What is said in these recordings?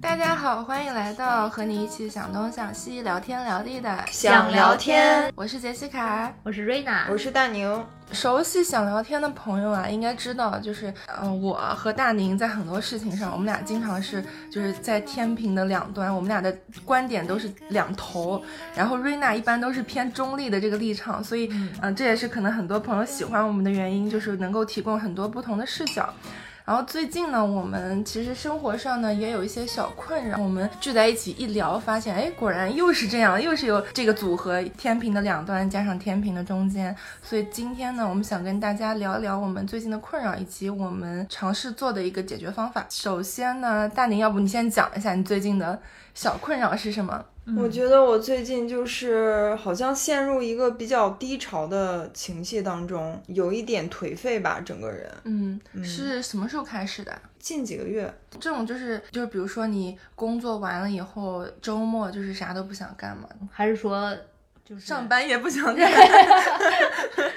大家好，欢迎来到和你一起想东想西、聊天聊地的想聊天，我是杰西卡。我是瑞娜，我是大宁。熟悉想聊天的朋友啊，应该知道，就是嗯、我和大宁在很多事情上，我们俩经常是就是在天平的两端，我们俩的观点都是两头。然后瑞娜一般都是偏中立的这个立场，所以嗯、这也是可能很多朋友喜欢我们的原因，就是能够提供很多不同的视角。然后最近呢，我们其实生活上呢也有一些小困扰，我们聚在一起一聊，发现哎，果然又是这样，又是有这个组合，天平的两端加上天平的中间。所以今天呢，我们想跟大家聊一聊我们最近的困扰，以及我们尝试做的一个解决方法。首先呢，大宁，要不你先讲一下你最近的小困扰是什么？我觉得我最近就是好像陷入一个比较低潮的情绪当中，有一点颓废吧，整个人。嗯，是什么时候开始的？近几个月，这种就是就是，比如说你工作完了以后，周末就是啥都不想干嘛，还是说就是上，班也不想 干。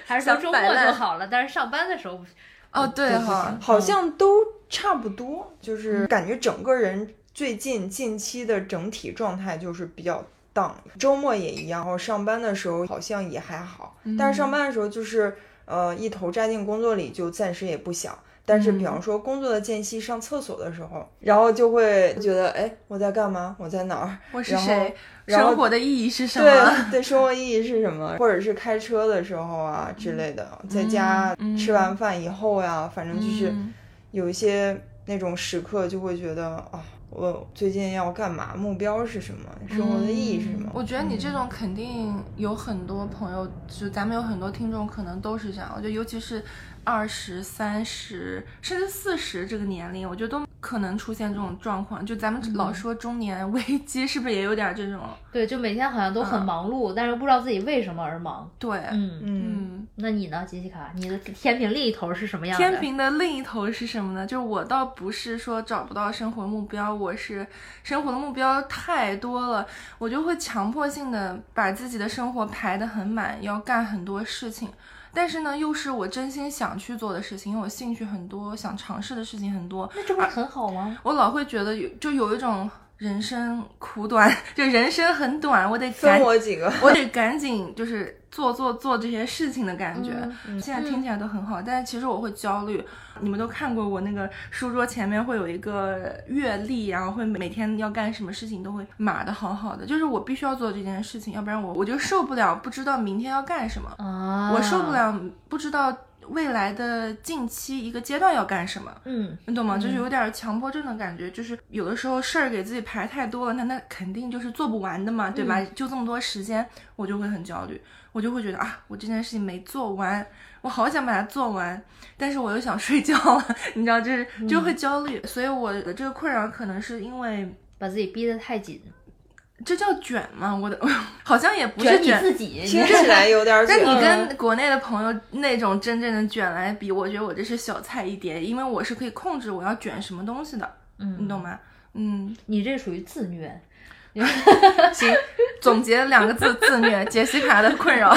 还是说周末就好了？但是上班的时候不，哦，对哈，好像都差不多，就是感觉整个人最近近期的整体状态就是比较 down。周末也一样，然后上班的时候好像也还好，但是上班的时候就是呃一头扎进工作里，就暂时也不想。但是，比方说工作的间隙上厕所的时候，然后就会觉得，哎，我在干嘛？我在哪儿？我是谁？生活的意义是什么？对对，生活意义是什么？或者是开车的时候啊之类的，在家嗯吃完饭以后呀，反正就是嗯有一些那种时刻，就会觉得啊，我最近要干嘛？目标是什么？生活的意义是什么？我觉得你这种肯定有很多朋友，就咱们有很多听众可能都是这样。我觉得尤其是二十三十甚至四十这个年龄，我觉得都可能出现这种状况。就咱们老说中年危机，是不是也有点这种？对，就每天好像都很忙碌，但是不知道自己为什么而忙。对，嗯，嗯，嗯。那你呢，杰西卡？你的天平另一头是什么样的？天平的另一头是什么呢？就是我倒不是说找不到生活目标，我是生活的目标太多了，我就会强迫性的把自己的生活排得很满，要干很多事情。但是呢，又是我真心想去做的事情，因为我兴趣很多，想尝试的事情很多。那这不是很好吗？我老会觉得有，就有一种人生苦短，就人生很短，我得分赶我几个。我得赶紧就是做做做这些事情的感觉。嗯现在听起来都很好，但是其实我会焦虑。你们都看过我那个书桌前面会有一个月历，然后会每天要干什么事情都会码的好好的，就是我必须要做这件事情，要不然我我就受不了不知道明天要干什么，啊，我受不。了不知道未来的近期一个阶段要干什么。嗯，你懂吗？就是有点强迫症的感觉，就是有的时候事儿给自己排太多了，那那肯定就是做不完的嘛，对吧？就这么多时间，我就会很焦虑，我就会觉得啊，我这件事情没做完，我好想把它做完，但是我又想睡觉了，你知道，就是就会焦虑。所以我的这个困扰可能是因为把自己逼得太紧，这叫卷吗？我的 好像也不是卷。自己。听起来有点但卷。你跟国内的朋友那种真正的卷来比，我觉得我这是小菜一碟，因为我是可以控制我要卷什么东西的，嗯你懂吗？嗯，你这属于自虐。行，总结两个字：自虐。杰西卡的困扰，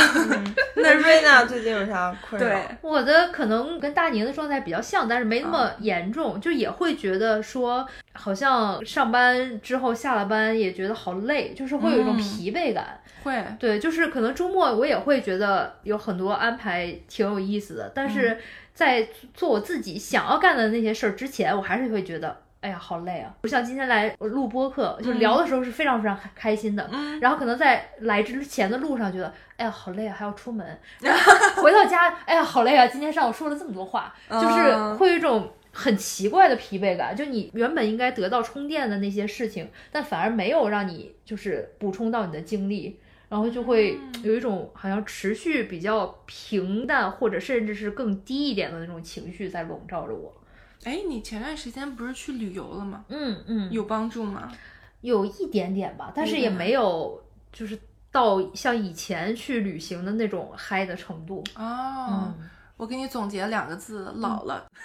那瑞娜最近有啥困扰？对，我的可能跟大宁的状态比较像，但是没那么严重，就也会觉得说，好像上班之后下了班也觉得好累，就是会有一种嗯疲惫感。会，对，就是可能周末我也会觉得有很多安排挺有意思的，但是在做我自己想要干的那些事儿之前，我还是会觉得。哎呀，好累啊！不像今天来录播客，就聊的时候是非常非常开开心的。嗯然后可能在来之前的路上觉得，哎呀，好累啊，还要出门。然 后回到家，哎呀，好累啊！今天上午说了这么多话，就是嗯会有一种很奇怪的疲惫感。就你原本应该得到充电的那些事情，但反而没有让你就是补充到你的精力，然后就会有一种好像持续比较平淡，或者甚至是更低一点的那种情绪在笼罩着我。哎，你前段时间不是去旅游了吗？嗯嗯，有帮助吗？有一点点吧，但是也没有就是到像以前去旅行的那种嗨的程度。哦，嗯我给你总结两个字，老了。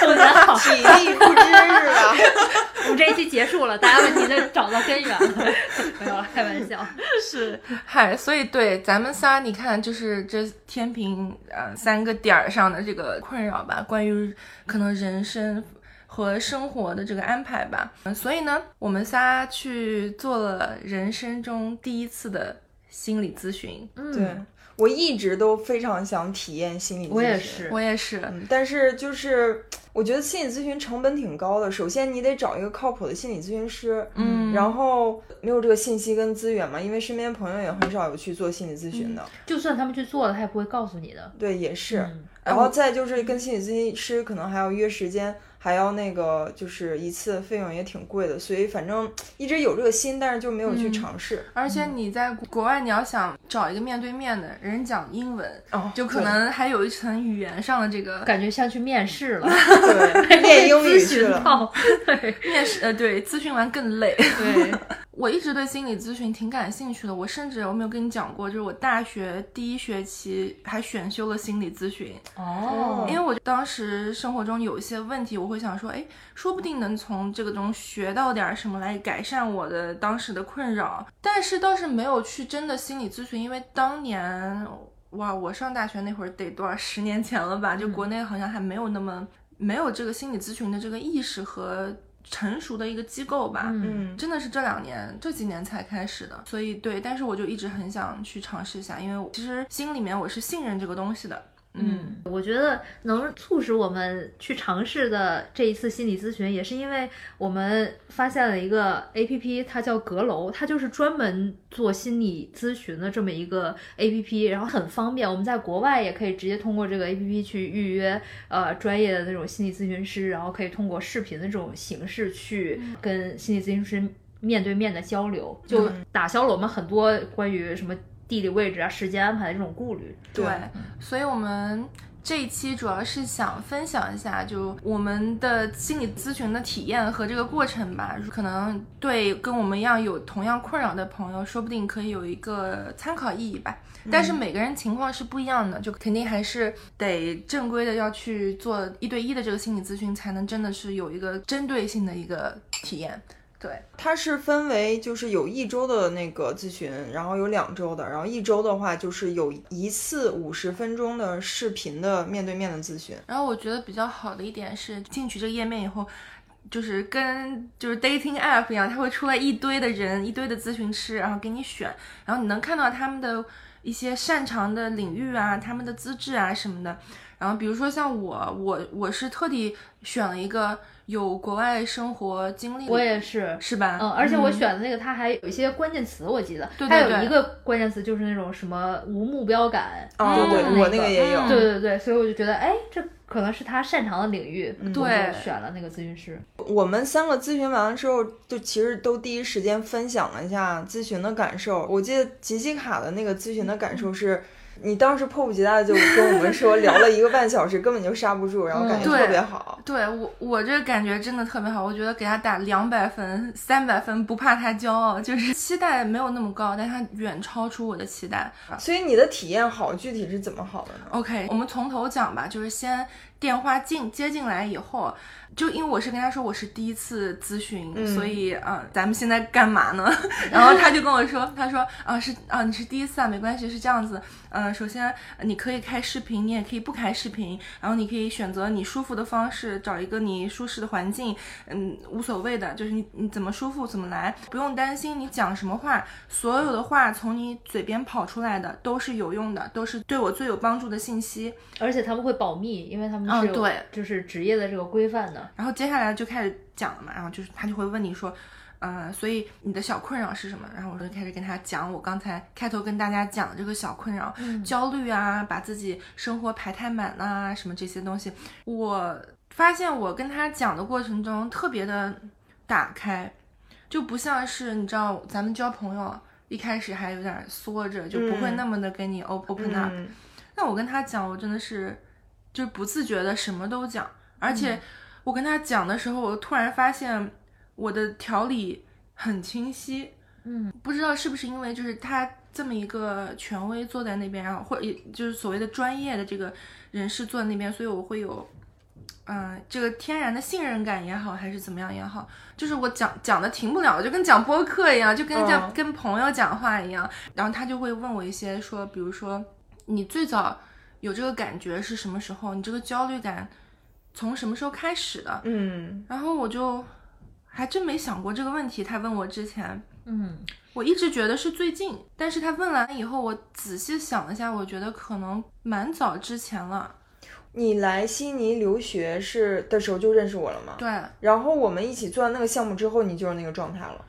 总结好，体力不支是吧？我们这一期结束了，大家问题都找到根源了。没有了，开玩笑。是，嗨，所以对咱们仨，你看，就是这天平呃三个点儿上的这个困扰吧，关于可能人生和生活的这个安排吧。嗯所以呢，我们仨去做了人生中第一次的心理咨询。嗯，对，我一直都非常想体验心理咨询。我也是。我也是，嗯，但是就是我觉得心理咨询成本挺高的。首先你得找一个靠谱的心理咨询师，嗯，然后没有这个信息跟资源嘛，因为身边朋友也很少有去做心理咨询的。就算他们去做了，他也不会告诉你的。对，也是。嗯然后再就是跟心理咨询师可能还要约时间，还要那个就是一次费用也挺贵的，所以反正一直有这个心，但是就没有去尝试。而且你在国外，你要想找一个面对面的人讲英文，哦，就可能还有一层语言上的这个感觉像去面试了，对 对练英语去了。对 面试，呃，对，咨询完更累。对，我一直对心理咨询挺感兴趣的，我甚至我没有跟你讲过，就是我大学第一学期还选修了心理咨询，哦，因为我当时生活中有一些问题，我会想说，哎，说不定能从这个中学到点什么来改善我的当时的困扰，但是倒是没有去真的心理咨询，因为当年哇，我上大学那会儿得多少十年前了吧，就国内好像还没有那么没有这个心理咨询的这个意识和成熟的一个机构吧，嗯。嗯，真的是这两年这几年才开始的，所以对，但是我就一直很想去尝试一下，因为我其实心里面我是信任这个东西的。嗯，我觉得能促使我们去尝试的这一次心理咨询，也是因为我们发现了一个 A P P，它叫阁楼，它就是专门做心理咨询的这么一个 A P P，然后很方便。我们在国外也可以直接通过这个 A P P 去预约呃专业的那种心理咨询师，然后可以通过视频的这种形式去跟心理咨询师面对面的交流，就打消了我们很多关于什么。地理位置啊、时间安排的这种顾虑，对，所以我们这一期主要是想分享一下，就我们的心理咨询的体验和这个过程吧。可能对跟我们一样有同样困扰的朋友，说不定可以有一个参考意义吧。但是每个人情况是不一样的，就肯定还是得正规的要去做一对一的这个心理咨询，才能真的是有一个针对性的一个体验。对，它是分为就是有一周的那个咨询，然后有两周的，然后一周的话就是有一次五十分钟的视频的面对面的咨询。然后我觉得比较好的一点是，进去这个页面以后，就是跟就是 dating app 一样，它会出来一堆的人，一堆的咨询师，然后给你选，然后你能看到他们的一些擅长的领域啊，他们的资质啊什么的。然后比如说像我，我我是特地选了一个有国外生活经历，我也是，是吧？嗯，而且我选的那个，它还有一些关键词，我记得，对对对它有一个关键词就是那种什么无目标感，哦，对嗯我那个也有。嗯对对对，所以我就觉得，哎，这可能是他擅长的领域，对选了那个咨询师。我们三个咨询完了之后，就其实都第一时间分享了一下咨询的感受。我记得杰西卡的那个咨询的感受是。你当时迫不及待的就跟我们说聊了一个半小时，根本就刹不住，然后感觉特别好。对我，我这感觉真的特别好。我觉得给他打两百分、三百分，不怕他骄傲，就是期待没有那么高，但他远超出我的期待。所以你的体验好，具体是怎么好的呢？OK，我们从头讲吧，就是先电话进接进来以后，就因为我是跟他说我是第一次咨询，嗯所以啊、呃咱们现在干嘛呢？然后他就跟我说，他说啊是啊你是第一次啊，没关系，是这样子，呃，首先呃你可以开视频，你也可以不开视频，然后你可以选择你舒服的方式，找一个你舒适的环境，嗯，无所谓的，就是你你怎么舒服怎么来，不用担心你讲什么话，所有的话从你嘴边跑出来的都是有用的，都是对我最有帮助的信息。而且他们会保密，因为他们是有、嗯对就是职业的这个规范的。然后接下来就开始讲了嘛，然后就是他就会问你说，呃，所以你的小困扰是什么？然后我就开始跟他讲我刚才开头跟大家讲的这个小困扰，焦虑啊，把自己生活排太满啊，什么这些东西。我发现我跟他讲的过程中特别的打开，就不像是你知道咱们交朋友一开始还有点缩着，就不会嗯那么的跟你 op- open up。嗯那我跟他讲，我真的是就不自觉的什么都讲，而且我跟他讲的时候，我突然发现我的条理很清晰。嗯，不知道是不是因为就是他这么一个权威坐在那边，然后或者也就是所谓的专业的这个人士坐在那边，所以我会有，嗯、这个天然的信任感也好，还是怎么样也好，就是我讲讲的停不了，就跟讲播客一样，就跟讲、嗯跟朋友讲话一样。然后他就会问我一些说，比如说你最早有这个感觉是什么时候？你这个焦虑感从什么时候开始的？嗯然后我就还真没想过这个问题。他问我之前，嗯我一直觉得是最近，但是他问完以后，我仔细想了一下，我觉得可能蛮早之前了。你来悉尼留学是的时候就认识我了吗？对，然后我们一起做完那个项目之后，你就是那个状态了。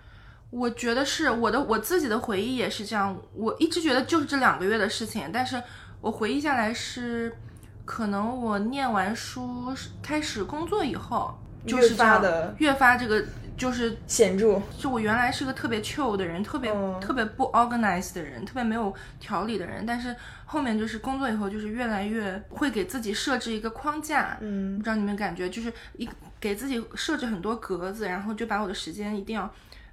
我觉得是我的我自己的回忆也是这样。我一直觉得就是这两个月的事情，但是我回忆下来是，可能我念完书开始工作以后，就是越这样发的越发这个就是显著。就我原来是个特别 chill 的人，特别、嗯特别不 organized 的人，特别没有条理的人。但是后面就是工作以后，就是越来越会给自己设置一个框架。嗯不知道你们感觉，就是一给自己设置很多格子，然后就把我的时间一定要，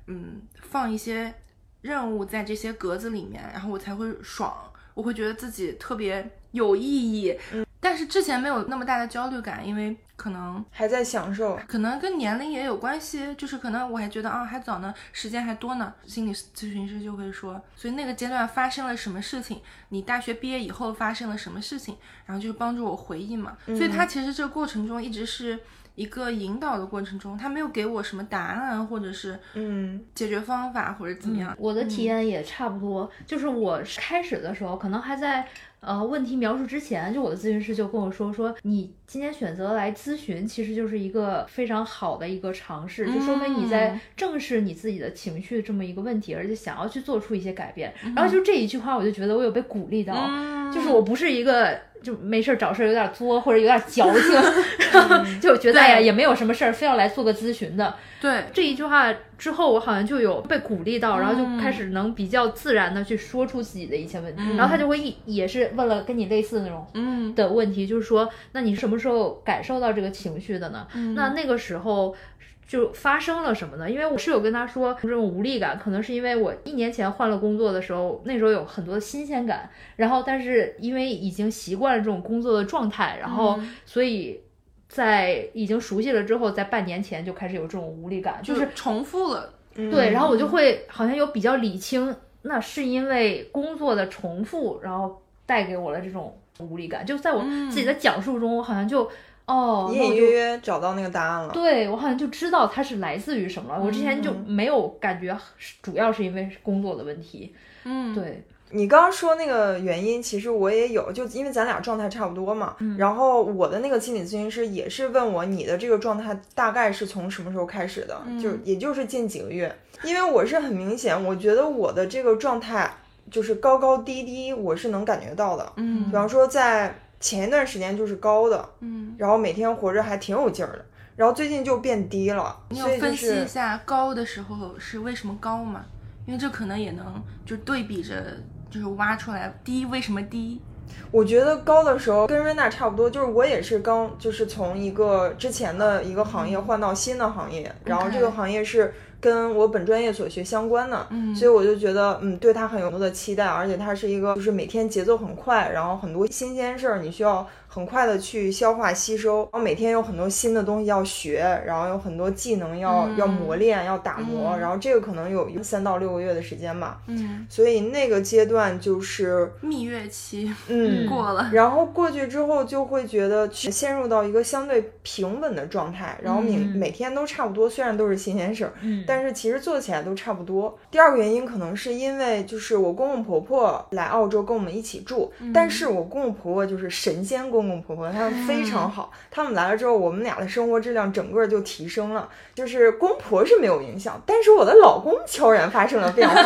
嗯，放一些任务在这些格子里面，然后我才会爽，我会觉得自己特别有意义。嗯但是之前没有那么大的焦虑感，因为可能还在享受。可能跟年龄也有关系，就是可能我还觉得啊还早呢，时间还多呢。心理咨询师就会说，所以那个阶段发生了什么事情，你大学毕业以后发生了什么事情，然后就是帮助我回忆嘛。所以他其实这个过程中一直是一个引导的过程中，他没有给我什么答案或者是嗯解决方法或者怎么样。我的体验也差不多，就是我开始的时候，可能还在呃问题描述之前，就我的咨询师就跟我说说，你今天选择来咨询，其实就是一个非常好的一个尝试，就说明你在嗯正视你自己的情绪这么一个问题，而且想要去做出一些改变。嗯然后就这一句话，我就觉得我有被鼓励到，就是我不是一个。就没事儿找事儿有点作或者有点矫情，然后就觉得哎呀也没有什么事儿，非要来做个咨询的。对，这一句话之后，我好像就有被鼓励到，然后就开始能比较自然的去说出自己的一些问题。然后他就会一也是问了跟你类似的那种嗯的问题，就是说，那你什么时候感受到这个情绪的呢？那那个时候。就发生了什么呢？因为我室友跟他说，这种无力感可能是因为我一年前换了工作的时候，那时候有很多的新鲜感，然后但是因为已经习惯了这种工作的状态，然后所以在已经熟悉了之后，在半年前就开始有这种无力感，就就是是重复了。嗯对，然后我就会好像有比较理清，那是因为工作的重复，然后带给我了这种无力感。就在我自己的讲述中，我好像就哦，隐隐约约找到那个答案了。对我好像就知道它是来自于什么了。我之前就嗯没有感觉，主要是因为工作的问题。嗯，对，你刚刚说那个原因，其实我也有，就因为咱俩状态差不多嘛。嗯然后我的那个心理咨询师也是问我，你的这个状态大概是从什么时候开始的？嗯就也就是近几个月，因为我是很明显，我觉得我的这个状态就是高高低低，我是能感觉到的。嗯比方说在前一段时间就是高的，嗯，然后每天活着还挺有劲儿的，然后最近就变低了，你有所以就分析一下高的时候是为什么高吗？因为这可能也能就对比着，就是挖出来低为什么低。我觉得高的时候跟瑞娜差不多，就是我也是刚就是从一个之前的一个行业换到新的行业，然后这个行业是跟我本专业所学相关的，嗯。所以我就觉得嗯对它很有很多的期待，而且它是一个就是每天节奏很快，然后很多新鲜事儿你需要很快的去消化吸收，然后每天有很多新的东西要学，然后有很多技能要、嗯。要磨练要打磨，嗯。然后这个可能有三到六个月的时间吧，嗯，所以那个阶段就是蜜月期嗯。过了。然后过去之后就会觉得去陷入到一个相对平稳的状态，然后每、嗯。每天都差不多，虽然都是新鲜事儿，嗯。但是其实做起来都差不多。第二个原因可能是因为就是我公公婆婆来澳洲跟我们一起住，但是我公公婆婆就是神仙公公公婆婆，他们非常好，他们来了之后，我们俩的生活质量整个就提升了。就是公婆是没有影响，但是我的老公悄然发生了变化。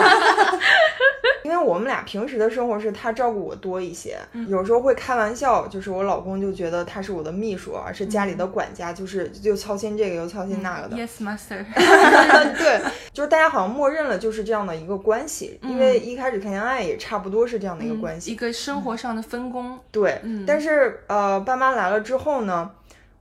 因为我们俩平时的生活是他照顾我多一些，有时候会开玩笑，就是我老公就觉得他是我的秘书啊，是家里的管家，就是又操心这个又操心那个的。Yes, master。对，就是大家好像默认了就是这样的一个关系，因为一开始谈恋爱也差不多是这样的一个关系。一个生活上的分工。对，嗯但是呃，爸妈来了之后呢，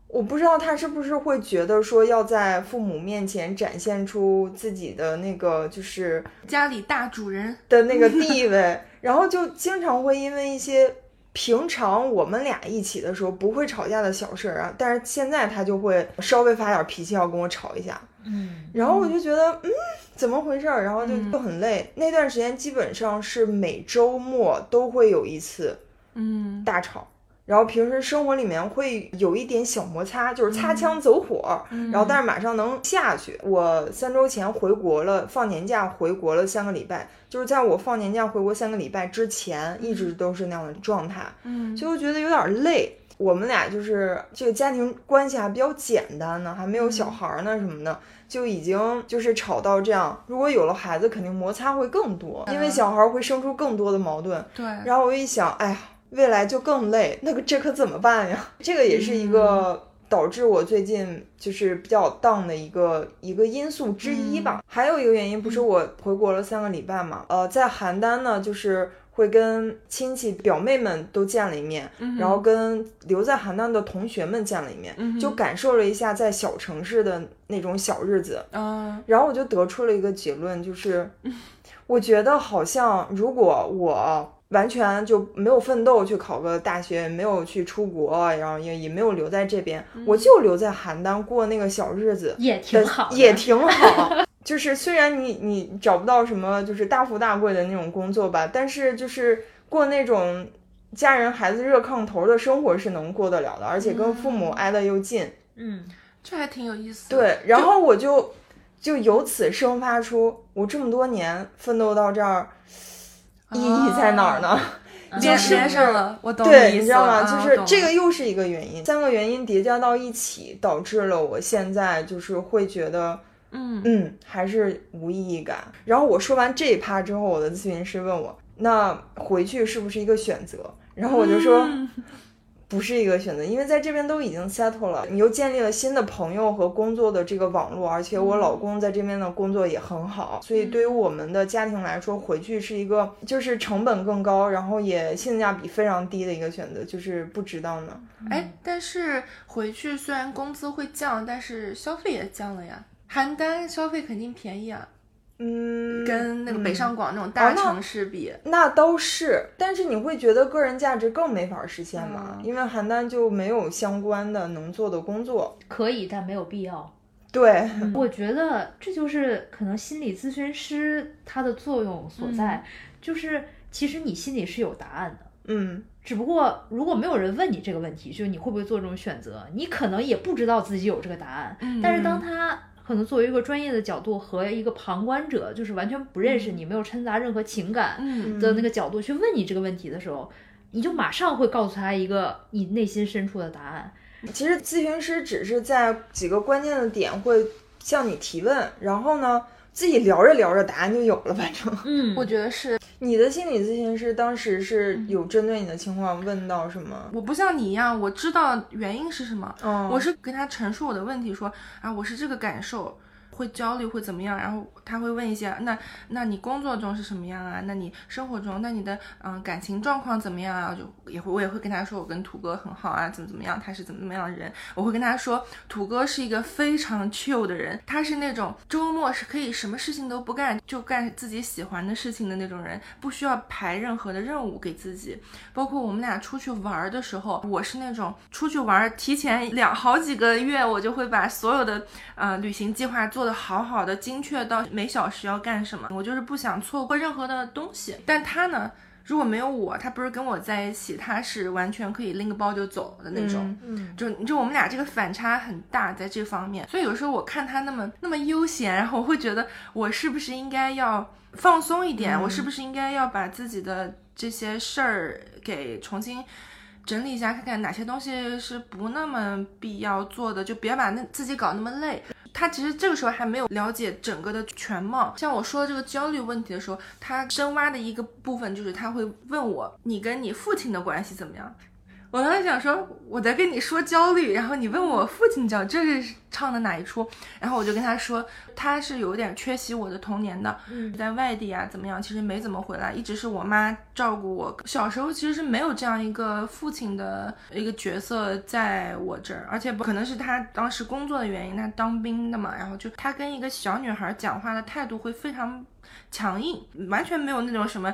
我不知道他是不是会觉得说要在父母面前展现出自己的那个就是家里大主人，的那个 地位，然后就经常会因为一些平常我们俩一起的时候不会吵架的小事儿啊，但是现在他就会稍微发点脾气要跟我吵一下，嗯，然后我就觉得嗯怎么回事儿，然后就嗯就很累。那段时间基本上是每周末都会有一次嗯大吵。然后平时生活里面会有一点小摩擦，就是擦枪走火，嗯然后但是马上能下去。我三周前回国了，放年假回国了三个礼拜，就是在我放年假回国三个礼拜之前，一直都是那样的状态，嗯，所以我觉得有点累。我们俩就是这个家庭关系还比较简单呢，还没有小孩儿呢什么的，就已经就是吵到这样。如果有了孩子，肯定摩擦会更多，因为嗯小孩儿会生出更多的矛盾。对，然后我一想，哎呀，未来就更累，那个这可怎么办呀？这个也是一个导致我最近就是比较 down 的一个一个因素之一吧。还有一个原因，不是我回国了三个礼拜嘛？呃，在邯郸呢，就是会跟亲戚表妹们都见了一面，然后跟留在邯郸的同学们见了一面，就感受了一下在小城市的那种小日子。嗯然后我就得出了一个结论，就是 我觉得好像如果我完全就没有奋斗去考个大学，没有去出国，然后也也没有留在这边，我就留在邯郸过那个小日子，也挺好，也挺好。就是虽然你你找不到什么就是大富大贵的那种工作吧，但是就是过那种家人孩子热炕头的生活是能过得了的，而且跟父母挨得又近。嗯，这还挺有意思的。对，然后我就就由此生发出，我这么多年奋斗到这儿，意义在哪儿呢？连 就是连上了，我懂对，你知道吗？就是这个又是一个原因，三个原因叠加到一起，导致了我现在就是会觉得，嗯嗯，还是无意义感。然后我说完这一趴之后，我的咨询师问我，那回去是不是一个选择？然后我就说。嗯不是一个选择，因为在这边都已经 settle 了，你又建立了新的朋友和工作的这个网络，而且我老公在这边的工作也很好，所以对于我们的家庭来说，回去是一个就是成本更高，然后也性价比非常低的一个选择，就是不值当的。哎，但是回去虽然工资会降，但是消费也降了呀。邯郸消费肯定便宜啊，嗯，跟那个北嗯上广那种大城市比，那都是，但是你会觉得个人价值更没法实现吗？嗯因为邯郸就没有相关的能做的工作。可以，但没有必要。对，我觉得这就是可能心理咨询师他的作用所在，就是其实你心里是有答案的。嗯只不过，如果没有人问你这个问题，就是你会不会做这种选择，你可能也不知道自己有这个答案。嗯但是当他可能作为一个专业的角度和一个旁观者，就是完全不认识你、没有掺杂任何情感嗯的那个角度去问你这个问题的时候，你就马上会告诉他一个你内心深处的答案。其实咨询师只是在几个关键的点会向你提问，然后呢，自己聊着聊着答案就有了。反正嗯我觉得是你的心理咨询师当时是有针对你的情况问到什么？我不像你一样，我知道原因是什么，嗯，我是跟他陈述我的问题，说啊，我是这个感受，会焦虑，会怎么样？然后他会问一些，那那你工作中是什么样啊？那你生活中，那你的嗯感情状况怎么样啊？就也会我也会跟他说，我跟土哥很好啊，怎么怎么样，他是怎么怎么样的人。我会跟他说，土哥是一个非常 chill 的人，他是那种周末是可以什么事情都不干，就干自己喜欢的事情的那种人，不需要排任何的任务给自己。包括我们俩出去玩的时候，我是那种出去玩提前两好几个月，我就会把所有的呃旅行计划做得好好的，精确到每小时要干什么，我就是不想错过任何的东西。但他呢？如果没有我，他不是跟我在一起，他是完全可以拎个包就走的那种。嗯就就我们俩这个反差很大，在这方面，所以有时候我看他那么那么悠闲，然后我会觉得我是不是应该要放松一点？我是不是应该要把自己的这些事儿给重新整理一下，看看哪些东西是不那么必要做的，就别把那自己搞那么累。他其实这个时候还没有了解整个的全貌。像我说这个焦虑问题的时候，他深挖的一个部分就是他会问我：“你跟你父亲的关系怎么样？”我当时想说，我在跟你说焦虑，然后你问我父亲叫，这是唱的哪一出？然后我就跟他说，他是有点缺席我的童年的，嗯在外地啊，怎么样？其实没怎么回来，一直是我妈照顾我。小时候其实是没有这样一个父亲的一个角色在我这儿，而且不可能是他当时工作的原因，他当兵的嘛，然后就他跟一个小女孩讲话的态度会非常强硬，完全没有那种什么。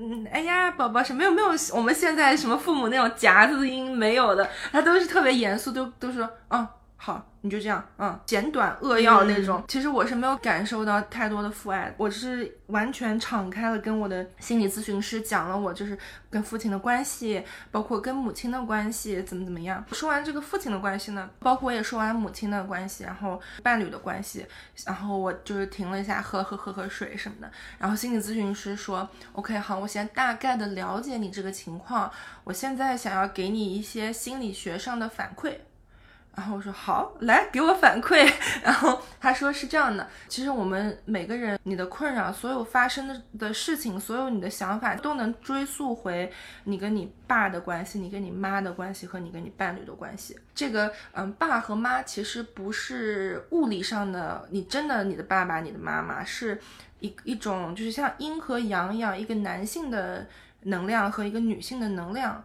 嗯，哎呀，宝宝什么有没有我们现在什么父母那种夹子音没有的，他都是特别严肃，都都说，嗯，好，你就这样，嗯，简短扼要那种。其实我是没有感受到太多的父爱，我是完全敞开了跟我的心理咨询师讲了我就是跟父亲的关系，包括跟母亲的关系怎么怎么样。说完这个父亲的关系呢，包括我也说完母亲的关系，然后伴侣的关系，然后我就是停了一下，喝喝喝喝水什么的。然后心理咨询师说，OK，好，我先大概的了解你这个情况，我现在想要给你一些心理学上的反馈。然后我说好，来给我反馈。然后他说是这样的，其实我们每个人，你的困扰，所有发生的的事情，所有你的想法，都能追溯回你跟你爸的关系，你跟你妈的关系和你跟你伴侣的关系。这个，嗯，爸和妈其实不是物理上的，你真的你的爸爸、你的妈妈是一一种，就是像阴和阳一样，一个男性的能量和一个女性的能量。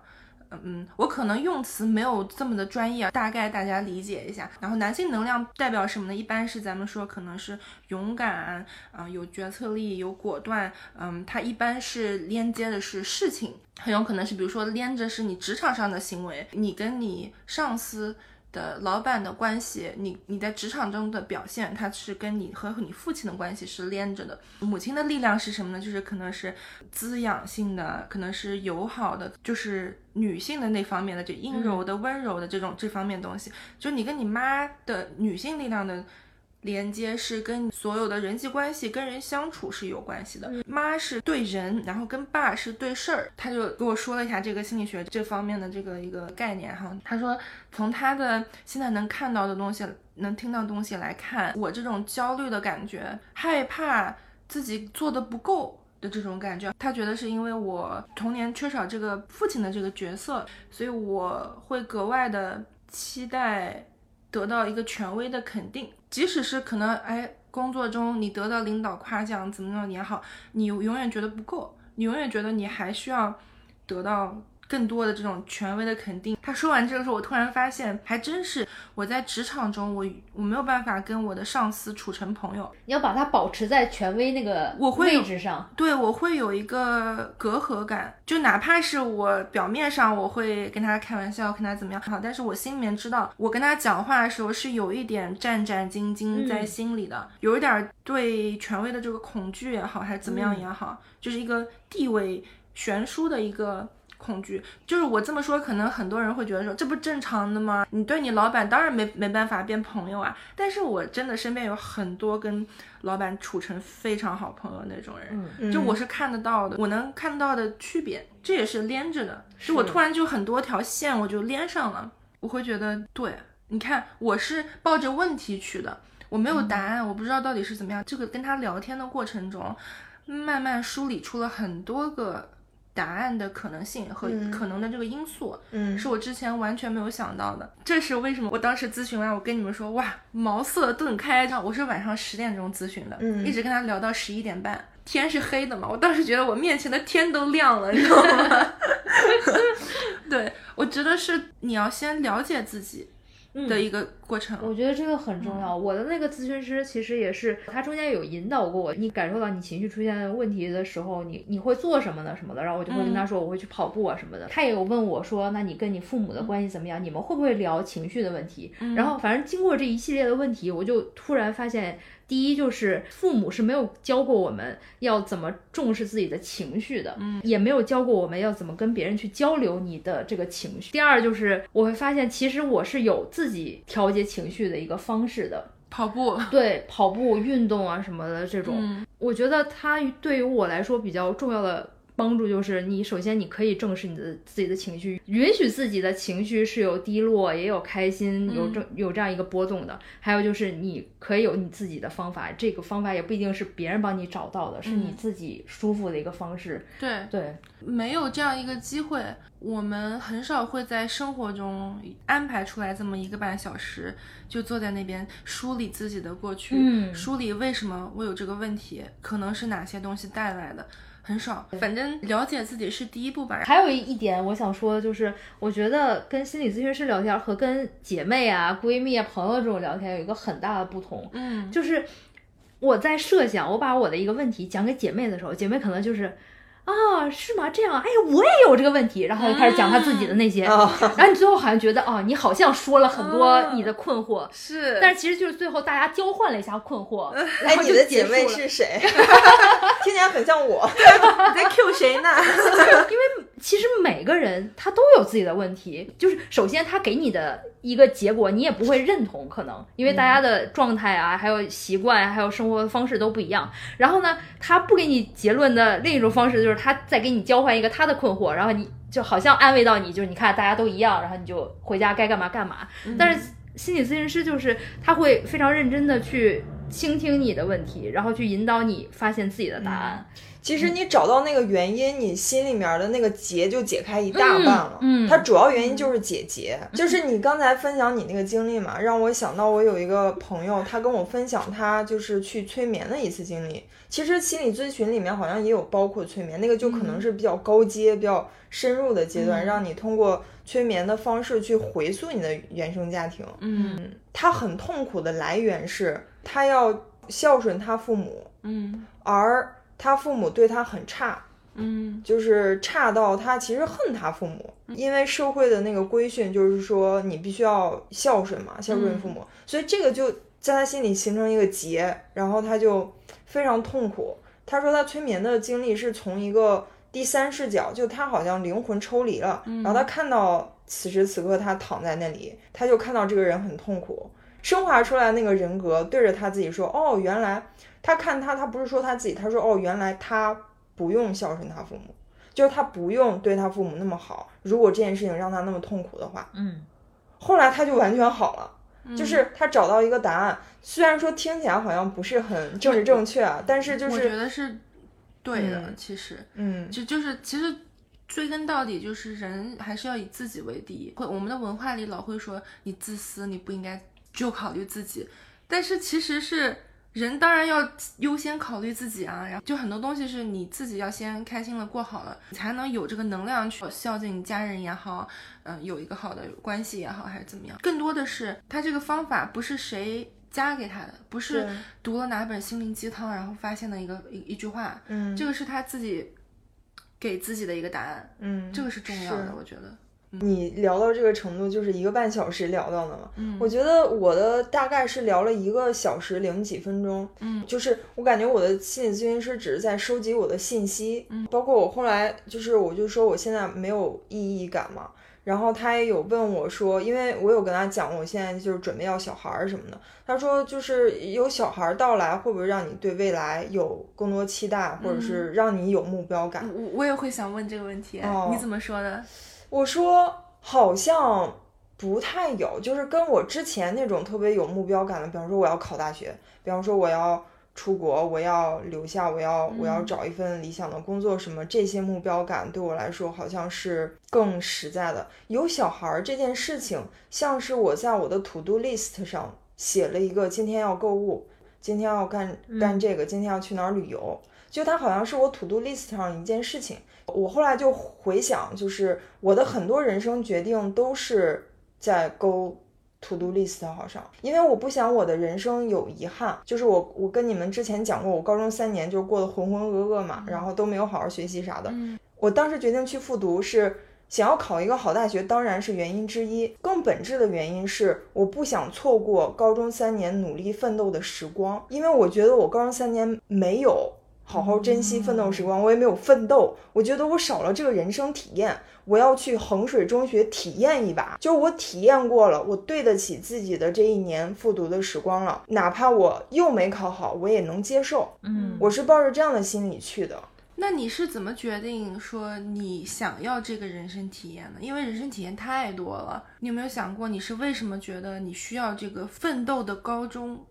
嗯，我可能用词没有这么的专业，大概大家理解一下。然后男性能量代表什么呢？一般是咱们说可能是勇敢，啊、有决策力，有果断。嗯，它一般是连接的是事情，很有可能是比如说连着是你职场上的行为，你跟你上司。的老板的关系，你你在职场中的表现，它是跟你和你父亲的关系是连着的。母亲的力量是什么呢？就是可能是滋养性的，可能是友好的，就是女性的那方面的，就阴柔的、温柔的这种这方面东西。就你跟你妈的女性力量的。连接是跟所有的人际关系、跟人相处是有关系的。妈是对人，然后跟爸是对事儿。他就给我说了一下这个心理学这方面的这个一个概念哈。他说从他的现在能看到的东西、能听到的东西来看，我这种焦虑的感觉、害怕自己做的不够。的这种感觉，他觉得是因为我童年缺少这个父亲的这个角色，所以我会格外的期待得到一个权威的肯定，即使是可能哎，工作中你得到领导夸奖怎么样也好，你永远觉得不够，你永远觉得你还需要得到更多的这种权威的肯定。他说完这个时候，我突然发现，还真是我在职场中，我我没有办法跟我的上司处成朋友，你要把它保持在权威那个我会有位置上。对我会有一个隔阂感，就哪怕是我表面上我会跟他开玩笑，跟他怎么样好，但是我心里面知道，我跟他讲话的时候是有一点战战兢兢在心里的，有一点儿对权威的这个恐惧也好，还是怎么样也好，就是一个地位悬殊的一个。恐惧就是我这么说，可能很多人会觉得说这不正常的吗？你对你老板当然没没办法变朋友啊。但是我真的身边有很多跟老板处成非常好朋友那种人，嗯就我是看得到的，我能看到的区别，这也是连着的。就我突然就很多条线我就连上了，我会觉得对，你看我是抱着问题去的，我没有答案，我不知道到底是怎么样。这个跟他聊天的过程中，慢慢梳理出了很多个。答案的可能性和可能的这个因素，嗯是我之前完全没有想到的。这是为什么？我当时咨询完，我跟你们说，哇，茅塞顿开。我是晚上十点钟咨询的，嗯一直跟他聊到十一点半。天是黑的嘛，我当时觉得我面前的天都亮了，你知道吗？对，我觉得是你要先了解自己的一个过程。我觉得这个很重要。我的那个咨询师其实也是，他中间有引导过我。你感受到你情绪出现问题的时候，你你会做什么呢？什么的，然后我就会跟他说，我会去跑步啊什么的。他也有问我说，那你跟你父母的关系怎么样？你们会不会聊情绪的问题？然后反正经过这一系列的问题，我就突然发现。第一就是父母是没有教过我们要怎么重视自己的情绪的，嗯，也没有教过我们要怎么跟别人去交流你的这个情绪。第二就是我会发现，其实我是有自己调节情绪的一个方式的，跑步，对，跑步、运动啊什么的这种，嗯我觉得它对于我来说比较重要的帮助就是你首先你可以正视你的自己的情绪，允许自己的情绪是有低落，也有开心，有这有这样一个波动的。还有就是你可以有你自己的方法，这个方法也不一定是别人帮你找到的，是你自己舒服的一个方式。对对，没有这样一个机会，我们很少会在生活中安排出来这么一个半小时，就坐在那边梳理自己的过去，嗯梳理为什么我有这个问题，可能是哪些东西带来的。很少，反正了解自己是第一步吧。还有一点我想说，就是我觉得跟心理咨询师聊天和跟姐妹啊、闺蜜啊、朋友这种聊天有一个很大的不同，嗯，就是我在设想我把我的一个问题讲给姐妹的时候，姐妹可能就是。啊，是吗？这样，哎呀，我也有这个问题，然后就开始讲他自己的那些，啊然后你最后好像觉得，哦，你好像说了很多你的困惑，是，但是其实就是最后大家交换了一下困惑，然哎，后你的姐就结束了。妹是谁？听起来很像我。你在 Q 谁呢？其实每个人他都有自己的问题，就是首先他给你的一个结果，你也不会认同，可能因为大家的状态啊，还有习惯，还有生活方式都不一样。然后呢，他不给你结论的另一种方式，就是他再给你交换一个他的困惑，然后你就好像安慰到你，就是你看大家都一样，然后你就回家该干嘛干嘛。但是心理咨询师就是他会非常认真的去倾听你的问题，然后去引导你发现自己的答案。其实你找到那个原因，你心里面的那个结就解开一大半了。嗯嗯它主要原因就是解结，就是你刚才分享你那个经历嘛，让我想到我有一个朋友，他跟我分享他就是去催眠的一次经历。其实心理咨询里面好像也有包括催眠，那个就可能是比较高阶、比较深入的阶段，让你通过催眠的方式去回溯你的原生家庭。嗯。他很痛苦的来源是他要孝顺他父母，嗯。而他父母对他很差，嗯。就是差到他其实恨他父母，因为社会的那个规训就是说你必须要孝顺嘛，孝顺父母，所以这个就在他心里形成一个结，然后他就非常痛苦。他说他催眠的经历是从一个第三视角，就他好像灵魂抽离了，然后他看到此时此刻他躺在那里，他就看到这个人很痛苦，升华出来那个人格对着他自己说：“哦，原来他看他，他不是说他自己，他说哦，原来他不用孝顺他父母，就是他不用对他父母那么好。如果这件事情让他那么痛苦的话，嗯后来他就完全好了，就是他找到一个答案。虽然说听起来好像不是很政治正确啊，但是就我觉得是对的，嗯其实。嗯就就是其实追根到底，就是人还是要以自己为第一。会我们的文化里老会说你自私，你不应该就考虑自己，但是其实是人当然要优先考虑自己啊。然后就很多东西是你自己要先开心了过好了，你才能有这个能量去孝敬你家人也好，嗯、有一个好的关系也好，还是怎么样。更多的是他这个方法不是谁。加给他的不是读了哪本心灵鸡汤，然后发现的一个一一句话，嗯这个是他自己给自己的一个答案，嗯，这个是重要的，我觉得。你聊到这个程度，就是一个半小时聊到的嘛。嗯我觉得我的大概是聊了一个小时零几分钟。嗯就是我感觉我的心理咨询师只是在收集我的信息，嗯包括我后来就是我就说我现在没有意义感嘛。然后他也有问我说，因为我有跟他讲，我现在就是准备要小孩儿什么的。他说，就是有小孩儿到来，会不会让你对未来有更多期待，或者是让你有目标感？我我也会想问这个问题，哦你怎么说的？我说好像不太有，就是跟我之前那种特别有目标感的，比方说我要考大学，比方说我要出国，我要留下，我要我要找一份理想的工作，什么这些目标感对我来说好像是更实在的。有小孩儿这件事情，像是我在我的 to do list 上写了一个今天要购物，今天要干干这个，今天要去哪儿旅游，就它好像是我 to do list 上一件事情。我后来就回想，就是我的很多人生决定都是在勾 to do list 好上，因为我不想我的人生有遗憾。就是我我跟你们之前讲过，我高中三年就过得浑浑噩噩嘛，然后都没有好好学习啥的。嗯我当时决定去复读是。想要考一个好大学当然是原因之一，更本质的原因是我不想错过高中三年努力奋斗的时光，因为我觉得我高中三年没有好好珍惜奋斗时光，我也没有奋斗，我觉得我少了这个人生体验。我要去衡水中学体验一把，就是我体验过了，我对得起自己的这一年复读的时光了，哪怕我又没考好，我也能接受。嗯我是抱着这样的心理去的。那你是怎么决定说你想要这个人生体验呢？因为人生体验太多了，你有没有想过你是为什么觉得你需要这个奋斗的高中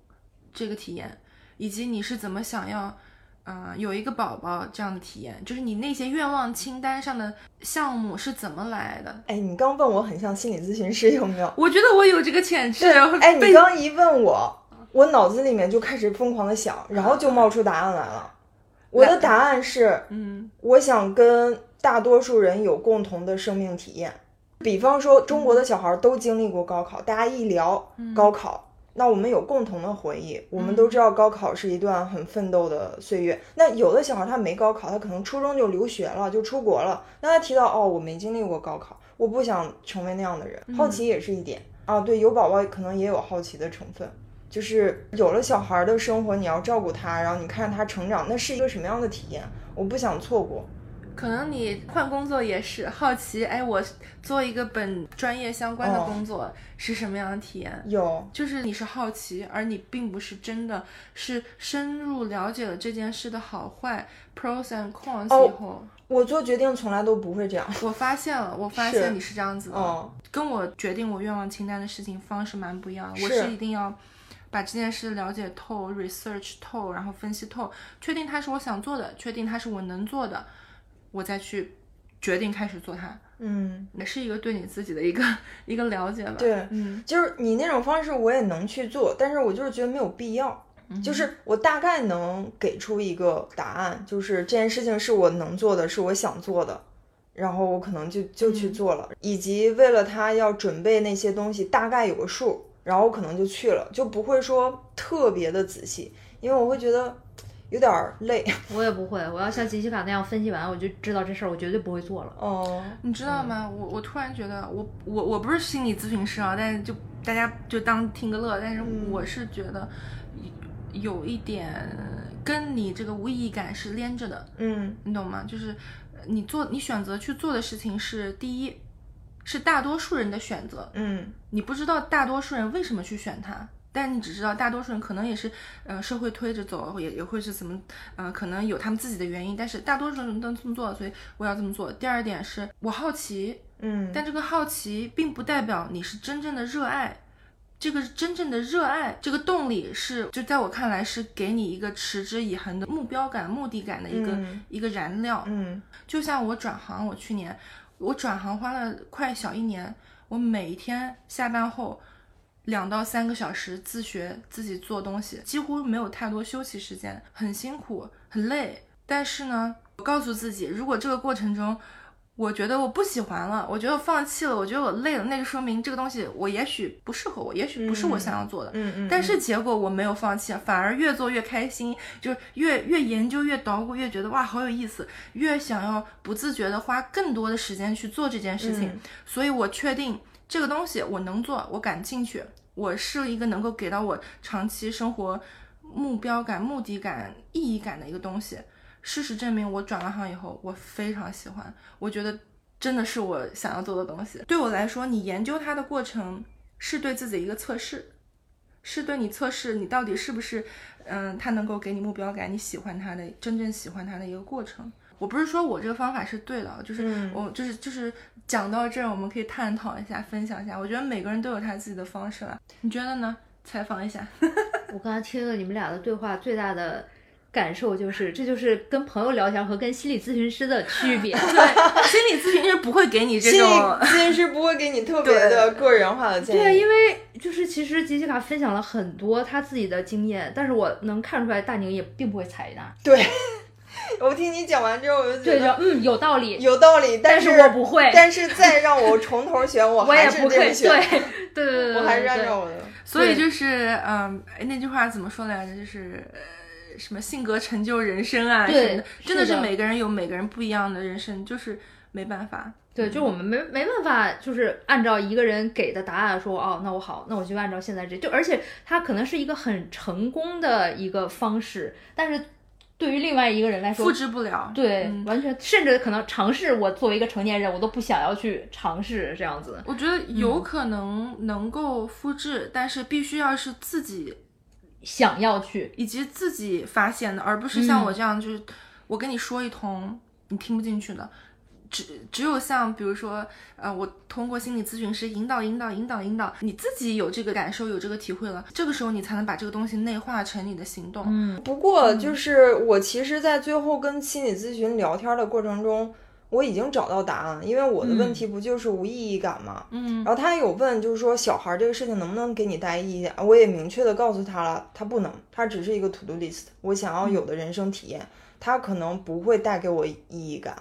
这个体验，以及你是怎么想要，呃，有一个宝宝这样的体验？就是你那些愿望清单上的项目是怎么来的？哎，你刚问我很像心理咨询师，有没有？我觉得我有这个潜质。哎，你刚一问我，我脑子里面就开始疯狂的想，然后就冒出答案来了。我的答案是，嗯我想跟大多数人有共同的生命体验。比方说，中国的小孩都经历过高考，大家一聊高考，那我们有共同的回忆。我们都知道高考是一段很奋斗的岁月。那有的小孩他没高考，他可能初中就留学了，就出国了。那他提到哦，我没经历过高考，我不想成为那样的人。好奇也是一点啊，对，有宝宝可能也有好奇的成分。就是有了小孩的生活，你要照顾他，然后你看着他成长，那是一个什么样的体验？我不想错过。可能你换工作也是好奇，哎，我做一个本专业相关的哦。工作是什么样的体验？有，就是你是好奇，而你并不是真的是深入了解了这件事的好坏 pros and cons 哦以后，我做决定从来都不会这样。我发现了，我发现你是这样子的，哦，跟我决定我愿望清单的事情方式蛮不一样的。我是是一定要把这件事了解透、research 透，然后分析透，确定它是我想做的，确定它是我能做的，我再去决定开始做它。嗯，也是一个对你自己的一个一个了解吧。对，嗯就是你那种方式我也能去做，但是我就是觉得没有必要。就是我大概能给出一个答案，就是这件事情是我能做的，是我想做的，然后我可能就就去做了，以及为了他要准备那些东西，大概有个数，然后我可能就去了，就不会说特别的仔细，因为我会觉得有点儿累。我也不会，我要像杰西卡那样分析完，我就知道这事儿我绝对不会做了。哦，你知道吗？我我突然觉得，我我我不是心理咨询师啊，但是就大家就当听个乐。但是我是觉得有有一点跟你这个无意义感是连着的，嗯你懂吗？就是你做你选择去做的事情是第一，是大多数人的选择，嗯你不知道大多数人为什么去选它，但你只知道大多数人可能也是，呃，社会推着走，也也会是怎么，呃，可能有他们自己的原因，但是大多数人都这么做，所以我要这么做。第二点是我好奇，嗯，但这个好奇并不代表你是真正的热爱。这个真正的热爱，这个动力是，就在我看来是给你一个持之以恒的目标感、目的感的一个、嗯一个燃料。嗯就像我转行，我去年我转行花了快小一年，我每一天下班后两到三个小时自学自己做东西，几乎没有太多休息时间，很辛苦很累。但是呢，我告诉自己，如果这个过程中我觉得我不喜欢了，我觉得我放弃了，我觉得我累了，那就说明这个东西我也许不适合我，也许不是我想要做的。嗯嗯，但是结果我没有放弃，反而越做越开心，就是越越研究越捣鼓，越觉得哇好有意思，越想要不自觉的花更多的时间去做这件事情。嗯所以我确定这个东西我能做，我感兴趣，我是一个能够给到我长期生活目标感、目的感、意义感的一个东西。事实证明，我转了行以后，我非常喜欢，我觉得真的是我想要做的东西。对我来说，你研究它的过程是对自己一个测试。是对你测试你到底是不是，嗯，它能够给你目标感，你喜欢它的真正喜欢它的一个过程。我不是说我这个方法是对的，就是嗯我就是就是讲到这儿，我们可以探讨一下，分享一下。我觉得每个人都有他自己的方式了，你觉得呢？采访一下。我刚才听了你们俩的对话，最大的感受就是，这就是跟朋友聊天和跟心理咨询师的区别。对，心理咨询师不会给你这心理种，咨询师不会给你特别的个人化的建议。对，因为就是其实杰西卡分享了很多他自己的经验，但是我能看出来大宁也并不会采纳。对，我听你讲完之后，我就觉得嗯有道理，有道理，但是我不会，但是再让我从头选，我我也还是不会。这么选，对对对对，我还是按对照我的。所以就是，嗯，哎那句话怎么说来着？就是。呃什么性格成就人生啊？对什么的，真的是的是每个人有每个人不一样的人生，就是没办法。对，就我们没没办法，就是按照一个人给的答案说，哦，那我好，那我就按照现在这就，而且它可能是一个很成功的一个方式，但是对于另外一个人来说，复制不了。对，嗯完全甚至可能尝试，我作为一个成年人，我都不想要去尝试这样子。我觉得有可能能够复制，但是必须要是自己想要去，以及自己发现的，而不是像嗯我这样就是我跟你说一通，你听不进去的。只只有像比如说，呃，我通过心理咨询师引导、引导、引导、引导，你自己有这个感受、有这个体会了，这个时候你才能把这个东西内化成你的行动。嗯，不过就是我其实，在最后跟心理咨询聊天的过程中，我已经找到答案，因为我的问题不就是无意义感吗？嗯然后他有问，就是说小孩这个事情能不能给你带意义？我也明确的告诉他了，他不能，他只是一个 to do list，我想要有的人生体验，他可能不会带给我意义感。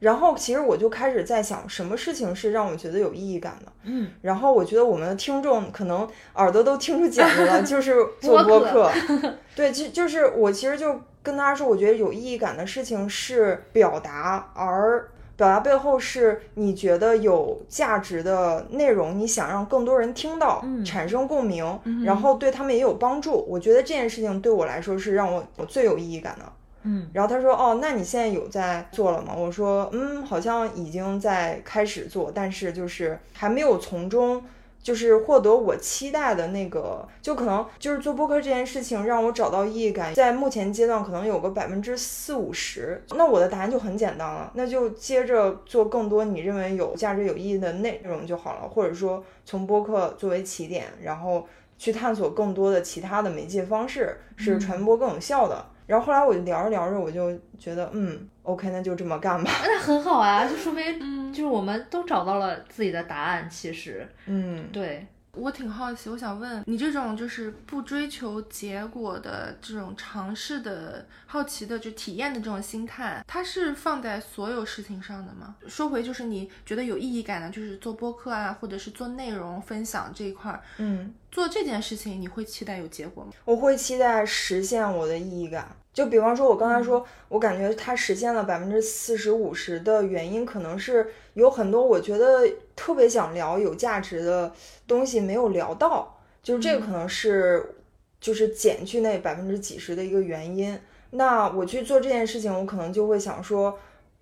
然后其实我就开始在想，什么事情是让我觉得有意义感的？嗯，然后我觉得我们的听众可能耳朵都听出茧子了，就是做播播客。对，就就是我其实就跟大家说，我觉得有意义感的事情是表达，而表达背后是你觉得有价值的内容，你想让更多人听到，嗯产生共鸣，然后对他们也有帮助。我觉得这件事情对我来说是让我我最有意义感的。嗯，然后他说：“哦，那你现在有在做了吗？”我说：“嗯，好像已经在开始做，但是就是还没有从中就是获得我期待的那个，就可能就是做播客这件事情让我找到意义感，在目前阶段可能有个百分之四五十。那我的答案就很简单了，那就接着做更多你认为有价值、有意义的内容就好了，或者说从播客作为起点，然后去探索更多的其他的媒介方式，是传播更有效的。然后后来我就聊着聊着，我就觉得，嗯，OK，那就这么干吧。那很好啊，就说明嗯就是我们都找到了自己的答案。其实，嗯，对，我挺好奇，我想问你，这种就是不追求结果的这种尝试的好奇的就体验的这种心态，它是放在所有事情上的吗？说回就是你觉得有意义感的，就是做播客啊，或者是做内容分享这一块儿，嗯，做这件事情你会期待有结果吗？我会期待实现我的意义感。就比方说，我刚才说，我感觉它实现了百分之四十五十的原因，可能是有很多我觉得特别想聊有价值的东西没有聊到，就是这个可能是就是减去那百分之几十的一个原因。那我去做这件事情，我可能就会想说，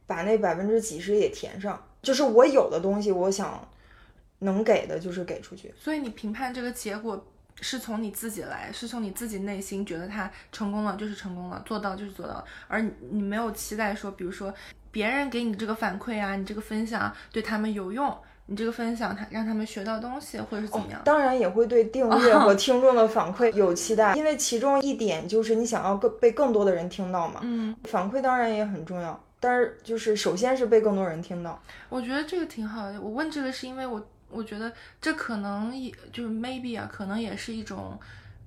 把那百分之几十也填上，就是我有的东西，我想能给的就是给出去。所以你评判这个结果是从你自己来，是从你自己内心觉得他成功了就是成功了，做到就是做到了，而你你没有期待说，比如说别人给你这个反馈啊，你这个分享对他们有用，你这个分享他让他们学到东西，或者是怎么样？当然也会对订阅和 听众的反馈有期待，因为其中一点就是你想要更被更多的人听到嘛。嗯，反馈当然也很重要，但是就是首先是被更多人听到。我觉得这个挺好的。我问这个是因为我我觉得这可能也就是 maybe 啊，可能也是一种，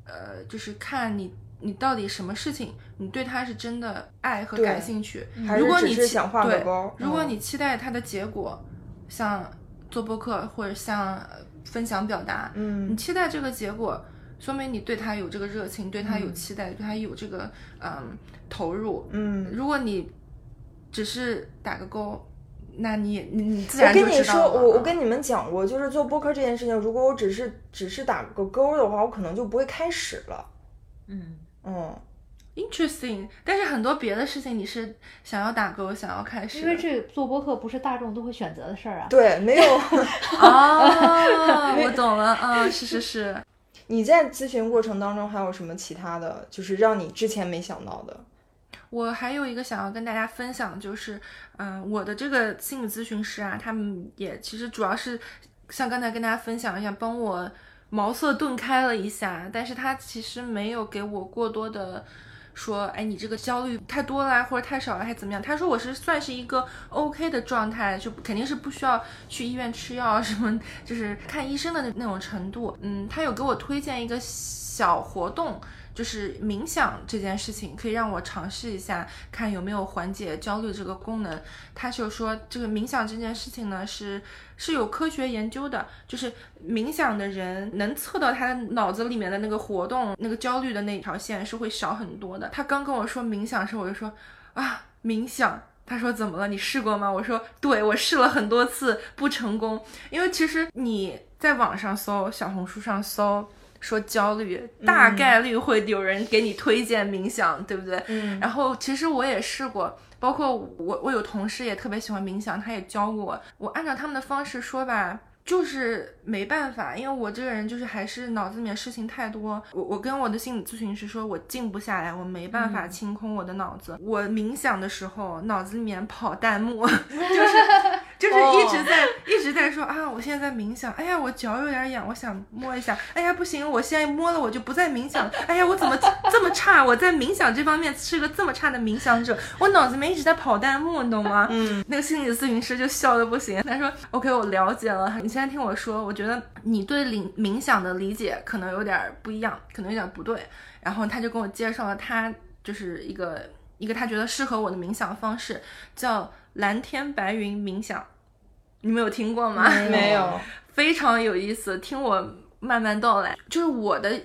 呃，就是看你你到底什么事情，你对他是真的爱和感兴趣。还是只如果你期是想画个对包如果嗯你期待他的结果，像做播客或者像呃分享表达，你嗯期待这个结果，说明你对他有这个热情，对他有嗯期待，对他有这个嗯投入。嗯，如果你只是打个勾，那你你你自我然就跟你说，知道了。嗯我我跟你们讲过，就是做播客这件事情，如果我只是只是打个勾的话，我可能就不会开始了。嗯，嗯，interesting，但是很多别的事情你是想要打勾，想要开始，因为这做播客不是大众都会选择的事儿啊。对，没有。啊，我懂了，啊，是是是，你在咨询过程当中还有什么其他的，就是让你之前没想到的？我还有一个想要跟大家分享，就是，嗯、我的这个心理咨询师啊，他们也其实主要是像刚才跟大家分享一样，帮我茅塞顿开了一下，但是他其实没有给我过多的说，哎，你这个焦虑太多了，或者太少了，还怎么样？他说我是算是一个 OK 的状态，就肯定是不需要去医院吃药什么，就是看医生的那那种程度。嗯，他有给我推荐一个小活动。就是冥想这件事情，可以让我尝试一下，看有没有缓解焦虑这个功能。他就说，这个冥想这件事情呢，是是有科学研究的，就是冥想的人能测到他脑子里面的那个活动，那个焦虑的那条线是会少很多的。他刚跟我说冥想的时候，我就说啊，冥想。他说怎么了？你试过吗？我说对，我试了很多次不成功，因为其实你在网上搜，小红书上搜。说焦虑，大概率会有人给你推荐冥想，对不对？嗯然后其实我也试过，包括我我有同事也特别喜欢冥想，他也教过我，我按照他们的方式说吧，就是没办法，因为我这个人就是还是脑子里面事情太多。我我跟我的心理咨询师说，我静不下来，我没办法清空我的脑子。我冥想的时候，脑子里面跑弹幕，就是 就是一直在、一直在说啊，我现在在冥想。哎呀，我脚有点痒，我想摸一下。哎呀，不行，我现在摸了我就不再冥想。哎呀，我怎么这么差？我在冥想这方面是个这么差的冥想者，我脑子里面一直在跑弹幕，你懂吗？嗯，那个心理咨询师就笑的不行，他说：“OK，我了解了。你现在听我说，我觉得你对冥冥想的理解可能有点不一样，可能有点不对。”然后他就跟我介绍了他就是一个一个他觉得适合我的冥想方式，叫蓝天白云冥想。你们有听过吗？没有，非常有意思，听我慢慢道来。就是我的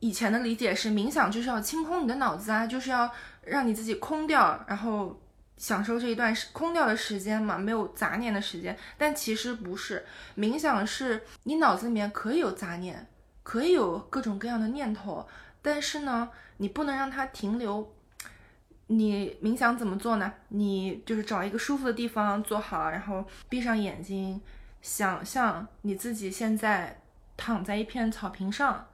以前的理解是，冥想就是要清空你的脑子啊，就是要让你自己空掉，然后享受这一段时空掉的时间嘛，没有杂念的时间。但其实不是，冥想是你脑子里面可以有杂念，可以有各种各样的念头，但是呢，你不能让它停留。你冥想怎么做呢？你就是找一个舒服的地方坐好，然后闭上眼睛，想象你自己现在躺在一片草坪上，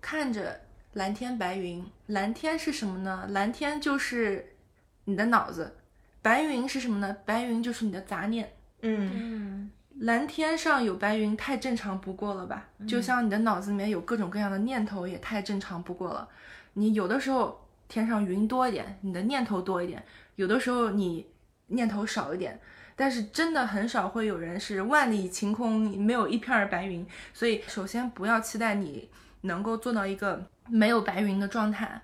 看着蓝天白云。蓝天是什么呢？蓝天就是你的脑子，白云是什么呢？白云就是你的杂念。嗯嗯蓝天上有白云，太正常不过了吧？就像你的脑子里面有各种各样的念头，也太正常不过了。你有的时候天上云多一点，你的念头多一点；有的时候你念头少一点。但是真的很少会有人是万里晴空，没有一片白云。所以首先不要期待你能够做到一个没有白云的状态。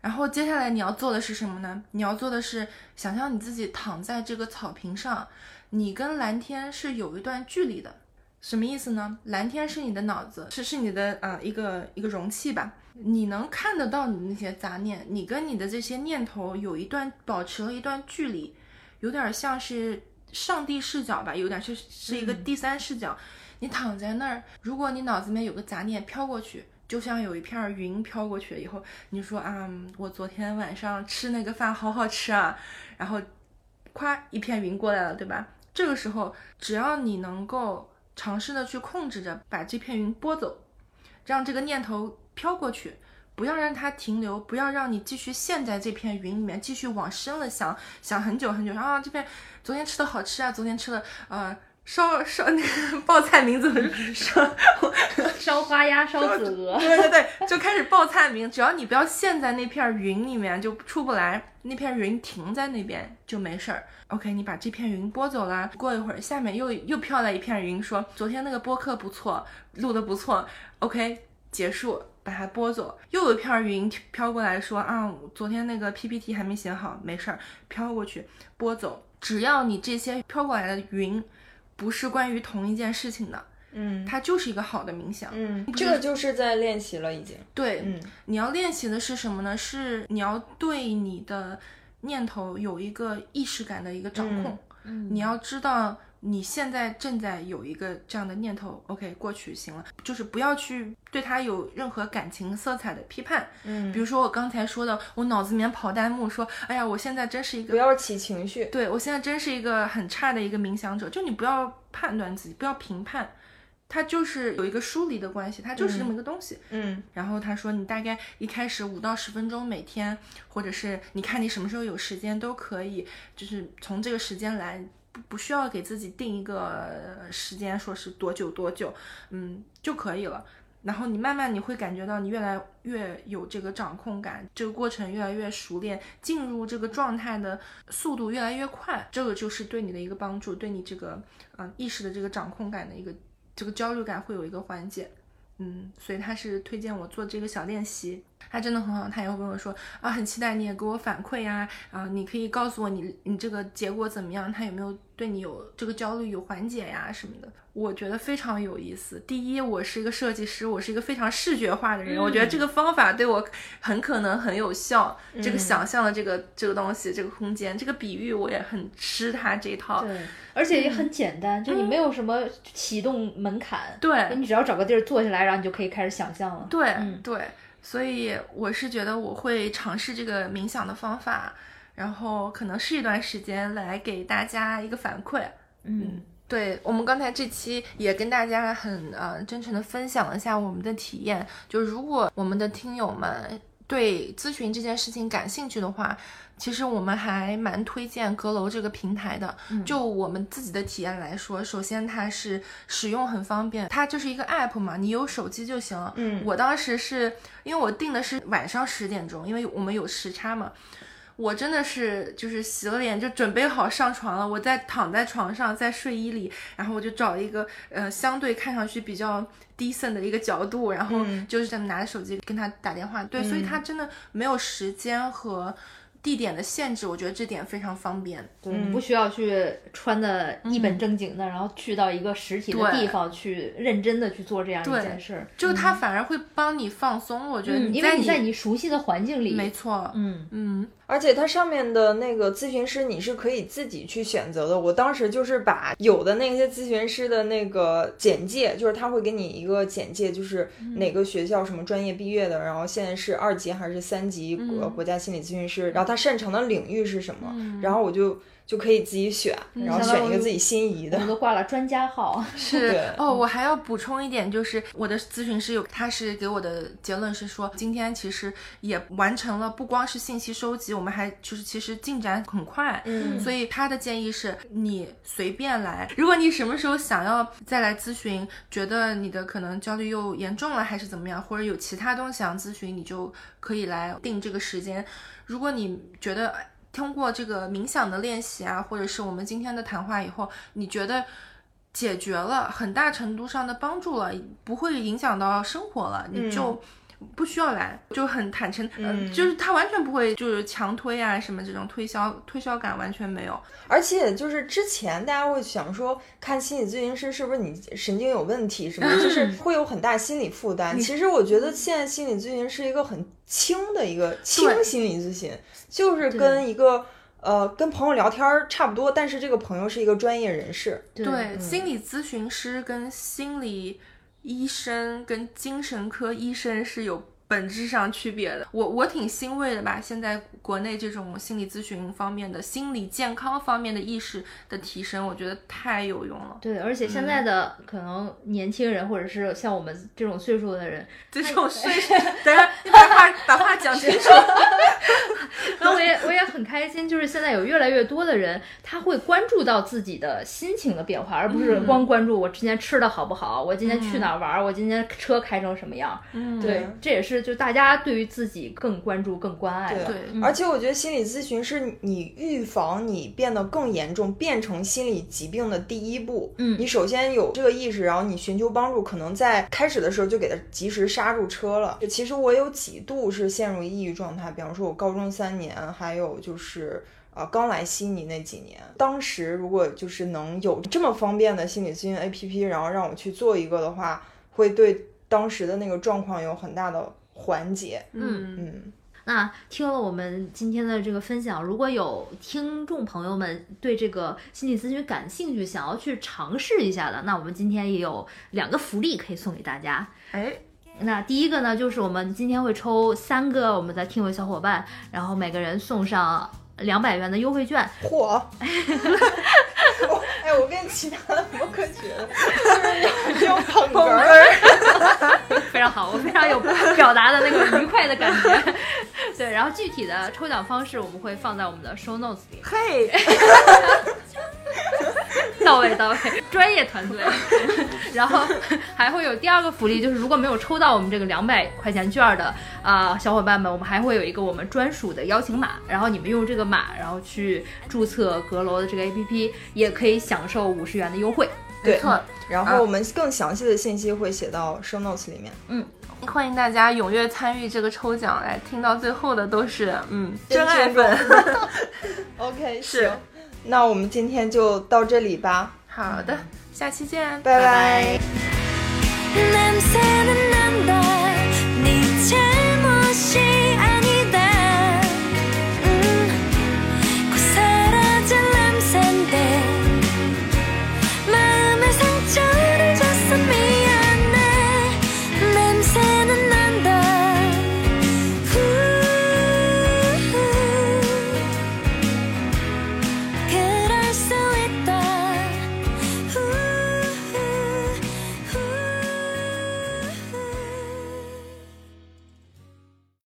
然后接下来你要做的是什么呢？你要做的是想象你自己躺在这个草坪上，你跟蓝天是有一段距离的。什么意思呢？蓝天是你的脑子，是是你的呃一个一个容器吧，你能看得到你的那些杂念，你跟你的这些念头有一段保持了一段距离，有点像是上帝视角吧，有点是是一个第三视角。你躺在那儿，如果你脑子里面有个杂念飘过去，就像有一片云飘过去了以后，你说啊，我昨天晚上吃那个饭好好吃啊，然后咵一片云过来了，对吧？这个时候，只要你能够尝试的去控制着，把这片云拨走，让这个念头飘过去，不要让它停留，不要让你继续陷在这片云里面，继续往深了想，想很久很久啊，这边昨天吃的好吃啊，昨天吃的呃烧烧 那个报菜名字 烧。烧花鸭、烧子鹅，对对对，就开始报菜名。只要你不要陷在那片云里面，就出不来。那片云停在那边就没事儿。OK，你把这片云拨走了，过一会儿下面又又飘来一片云，说昨天那个播客不错，录的不错。OK，结束，把它拨走。又有一片云飘过来说啊，昨天那个 PPT 还没写好，没事儿，飘过去拨走。只要你这些飘过来的云不是关于同一件事情的。嗯它就是一个好的冥想。嗯，这个就是在练习了，已经。对，嗯你要练习的是什么呢？是你要对你的念头有一个意识感的一个掌控。嗯你要知道你现在正在有一个这样的念头，OK，过去行了，就是不要去对他有任何感情色彩的批判。嗯比如说我刚才说的，我脑子里面跑弹幕说，哎呀，我现在真是一个，不要起情绪。对我现在真是一个很差的一个冥想者。就你不要判断自己，不要评判。它就是有一个疏离的关系，它就是这么一个东西。嗯然后他说，你大概一开始五到十分钟每天，或者是你看你什么时候有时间都可以，就是从这个时间来，不需要给自己定一个时间，说是多久多久，嗯就可以了。然后你慢慢你会感觉到你越来越有这个掌控感，这个过程越来越熟练，进入这个状态的速度越来越快，这个就是对你的一个帮助，对你这个嗯、意识的这个掌控感的一个这个焦虑感会有一个缓解。嗯，所以他是推荐我做这个小练习，他真的很好，他也会跟我说啊，很期待你也给我反馈呀、啊，你可以告诉我你你这个结果怎么样，他有没有对你有这个焦虑有缓解呀什么的，我觉得非常有意思。第一，我是一个设计师，我是一个非常视觉化的人，我觉得这个方法对我很可能很有效。这个想象的这个这个东西，这个空间，这个比喻，我也很吃它这一套。对，而且也很简单，就你没有什么启动门槛，对你只要找个地儿坐下来，然后你就可以开始想象了。对、嗯对，所以我是觉得我会尝试这个冥想的方法，然后可能是一段时间来给大家一个反馈。嗯，对我们刚才这期也跟大家很呃真诚的分享了一下我们的体验，就如果我们的听友们对咨询这件事情感兴趣的话，其实我们还蛮推荐阁楼这个平台的。就我们自己的体验来说，首先它是使用很方便，它就是一个 app 嘛，你有手机就行了。嗯我当时是因为我定的是晚上十点钟，因为我们有时差嘛。我真的是就是洗了脸就准备好上床了，我在躺在床上在睡衣里，然后我就找一个呃相对看上去比较 decent 的一个角度，然后嗯就是这么拿着手机跟他打电话。对，所以他真的没有时间和地点的限制，我觉得这点非常方便。对，你不需要去穿的一本正经的，然后去到一个实体的地方去认真的去做这样一件事儿。就他反而会帮你放松，我觉得嗯，因为你在你熟悉的环境里，没错，嗯，嗯，而且它上面的那个咨询师你是可以自己去选择的。我当时就是把有的那些咨询师的那个简介，就是他会给你一个简介，就是哪个学校什么专业毕业的，然后现在是二级还是三级国国家心理咨询师，然后他擅长的领域是什么，然后我就就可以自己选，然后选一个自己心仪的我们。都挂了专家号。是哦，我还要补充一点，就是我的咨询师有，他是给我的结论是说，今天其实也完成了，不光是信息收集，我们还就是其实进展很快，嗯所以他的建议是你随便来，如果你什么时候想要再来咨询，觉得你的可能焦虑又严重了，还是怎么样，或者有其他东西想咨询，你就可以来定这个时间。如果你觉得通过这个冥想的练习啊，或者是我们今天的谈话以后，你觉得解决了很大程度上的帮助了，不会影响到生活了，你就不需要来，就很坦诚，嗯、就是他完全不会就是强推啊什么这种推销推销感完全没有。而且就是之前大家会想说，看心理咨询师是不是你神经有问题什么的，就是会有很大心理负担。其实我觉得现在心理咨询是一个很轻的一个轻心理咨询，就是跟一个呃跟朋友聊天儿差不多，但是这个朋友是一个专业人士。对，心理咨询师跟心理医生跟精神科医生是有本质上区别的。我我挺欣慰的吧，现在国内这种心理咨询方面的心理健康方面的意识的提升，我觉得太有用了。对，而且现在的可能年轻人，或者是像我们这种岁数的人，这种岁 数，等下你把话把话讲清楚。然后我也我也很开心，就是现在有越来越多的人，他会关注到自己的心情的变化，而不是光关注我今天吃的好不好，我今天去哪儿玩儿，我今天车开成什么样。嗯，对，这也是就大家对于自己更关注、更关爱的。对而且我觉得心理咨询是你预防你变得更严重，变成心理疾病的第一步。嗯你首先有这个意识，然后你寻求帮助，可能在开始的时候就给他及时刹住车了。其实我有几度是陷入抑郁状态，比方说我高中三年，还有就是。啊，刚来悉尼那几年，当时如果就是能有这么方便的心理咨询 APP，然后让我去做一个的话，会对当时的那个状况有很大的缓解。嗯嗯，那听了我们今天的这个分享，如果有听众朋友们对这个心理咨询感兴趣，想要去尝试一下的，那我们今天也有两个福利可以送给大家。哎，那第一个呢，就是我们今天会抽三个我们的听友小伙伴，然后每个人送上两百元的优惠券。嚯！我哎，我跟其他的博客学的就是有有捧哏儿，非常好，我非常有表达的那个愉快的感觉。对，然后具体的抽奖方式我们会放在我们的 show notes 里，嘿，到位到位，专业团队。然后还会有第二个福利，就是如果没有抽到我们这个两百块钱券的啊、小伙伴们，我们还会有一个我们专属的邀请码，然后你们用这个码，然后去注册阁楼的这个 APP，也可以享受五十元的优惠。对没错。然后我们更详细的信息会写到 show notes 里面。嗯欢迎大家踊跃参与这个抽奖，来听到最后的都是嗯真真爱粉。OK，是行，那我们今天就到这里吧。好的下期见拜拜。